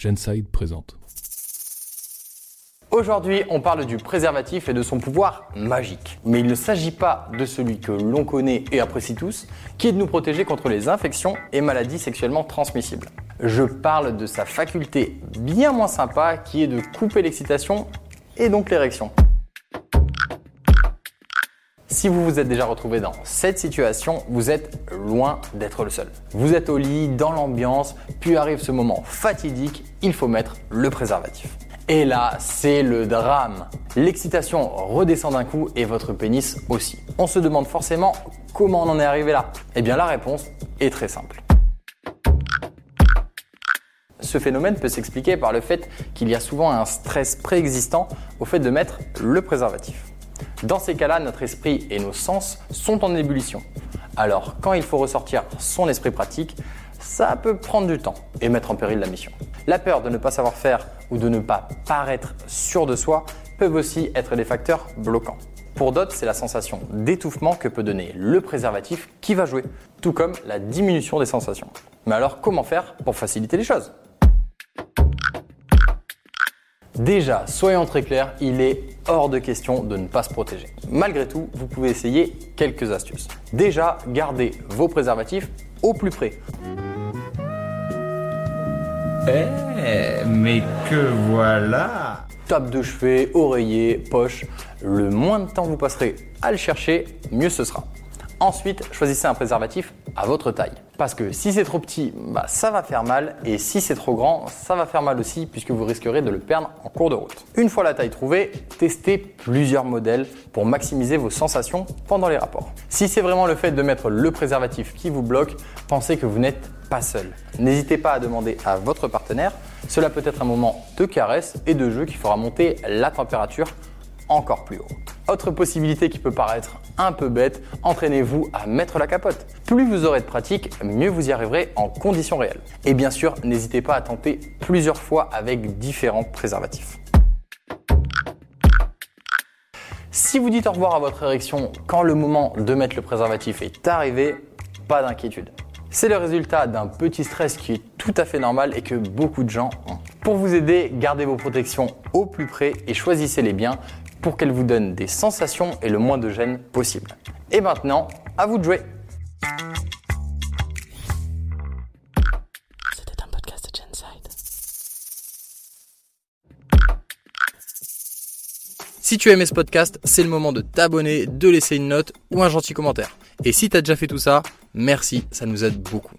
Genside présente. Aujourd'hui, on parle du préservatif et de son pouvoir magique. Mais il ne s'agit pas de celui que l'on connaît et apprécie tous, qui est de nous protéger contre les infections et maladies sexuellement transmissibles. Je parle de sa faculté bien moins sympa qui est de couper l'excitation et donc l'érection. Si vous vous êtes déjà retrouvé dans cette situation, vous êtes loin d'être le seul. Vous êtes au lit, dans l'ambiance, puis arrive ce moment fatidique, il faut mettre le préservatif. Et là, c'est le drame. L'excitation redescend d'un coup et votre pénis aussi. On se demande forcément comment on en est arrivé là. Eh bien la réponse est très simple. Ce phénomène peut s'expliquer par le fait qu'il y a souvent un stress préexistant au fait de mettre le préservatif. Dans ces cas-là, notre esprit et nos sens sont en ébullition. Alors, quand il faut ressortir son esprit pratique, ça peut prendre du temps et mettre en péril la mission. La peur de ne pas savoir faire ou de ne pas paraître sûr de soi peuvent aussi être des facteurs bloquants. Pour d'autres, c'est la sensation d'étouffement que peut donner le préservatif qui va jouer, tout comme la diminution des sensations. Mais alors, comment faire pour faciliter les choses? Déjà, soyons très clairs, il est hors de question de ne pas se protéger. Malgré tout, vous pouvez essayer quelques astuces. Déjà, gardez vos préservatifs au plus près. Eh, mais que voilà Table de chevet, oreiller, poche. Le moins de temps vous passerez à le chercher, mieux ce sera. Ensuite, choisissez un préservatif à votre taille. Parce que si c'est trop petit, bah, ça va faire mal. Et si c'est trop grand, ça va faire mal aussi puisque vous risquerez de le perdre en cours de route. Une fois la taille trouvée, testez plusieurs modèles pour maximiser vos sensations pendant les rapports. Si c'est vraiment le fait de mettre le préservatif qui vous bloque, pensez que vous n'êtes pas seul. N'hésitez pas à demander à votre partenaire. Cela peut être un moment de caresse et de jeu qui fera monter la température encore plus haut. Autre possibilité qui peut paraître un peu bête, entraînez-vous à mettre la capote. Plus vous aurez de pratique, mieux vous y arriverez en conditions réelles. Et bien sûr, n'hésitez pas à tenter plusieurs fois avec différents préservatifs. Si vous dites au revoir à votre érection quand le moment de mettre le préservatif est arrivé, pas d'inquiétude. C'est le résultat d'un petit stress qui est tout à fait normal et que beaucoup de gens ont. Pour vous aider, gardez vos protections au plus près et choisissez les biens pour qu'elles vous donnent des sensations et le moins de gêne possible. Et maintenant, à vous de jouer C'était un podcast de Genside. Si tu as aimé ce podcast, c'est le moment de t'abonner, de laisser une note ou un gentil commentaire. Et si tu as déjà fait tout ça, merci, ça nous aide beaucoup.